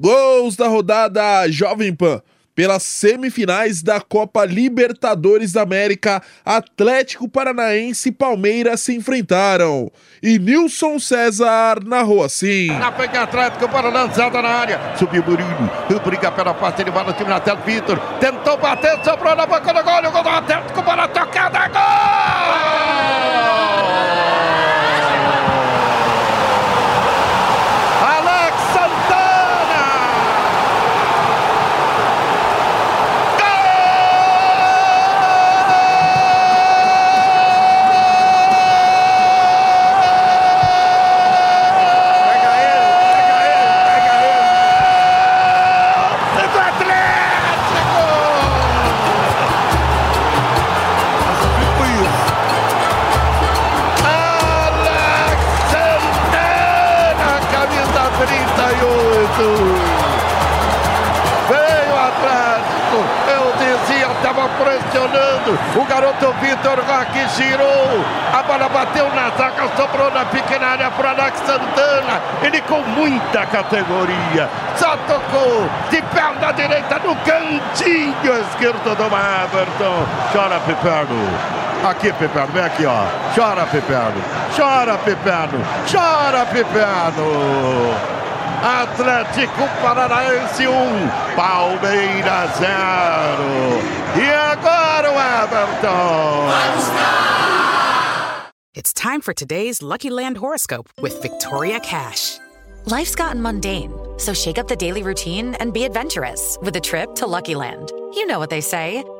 Gols da rodada Jovem Pan. Pelas semifinais da Copa Libertadores da América, Atlético Paranaense e Palmeiras se enfrentaram. E Nilson César narrou assim. Na frente Atlético Paranaense na área. Subiu Murilo. Briga pela parte, ele vai no time na tela. Vitor tentou bater, sobrou na boca do gol. O gol do Atlético para 38. Veio o Atlético, eu dizia, estava pressionando. O garoto Vitor Roque girou. A bola bateu na zaga, sobrou na pequena área para Alex Santana. Ele com muita categoria. Só tocou de perna direita no cantinho esquerdo do Everton. Chora, Piperno. Aqui, Piperno, vem aqui, ó. Chora, Piperno. Chora, Piperno. Chora, Piperno. Atlético Paranaense 1, um, Palmeiras 0. E agora o Weverton. It's time for today's Lucky Land horoscope with Victoria Cash. Life's gotten mundane, so shake up the daily routine and be adventurous with a trip to Lucky Land. You know what they say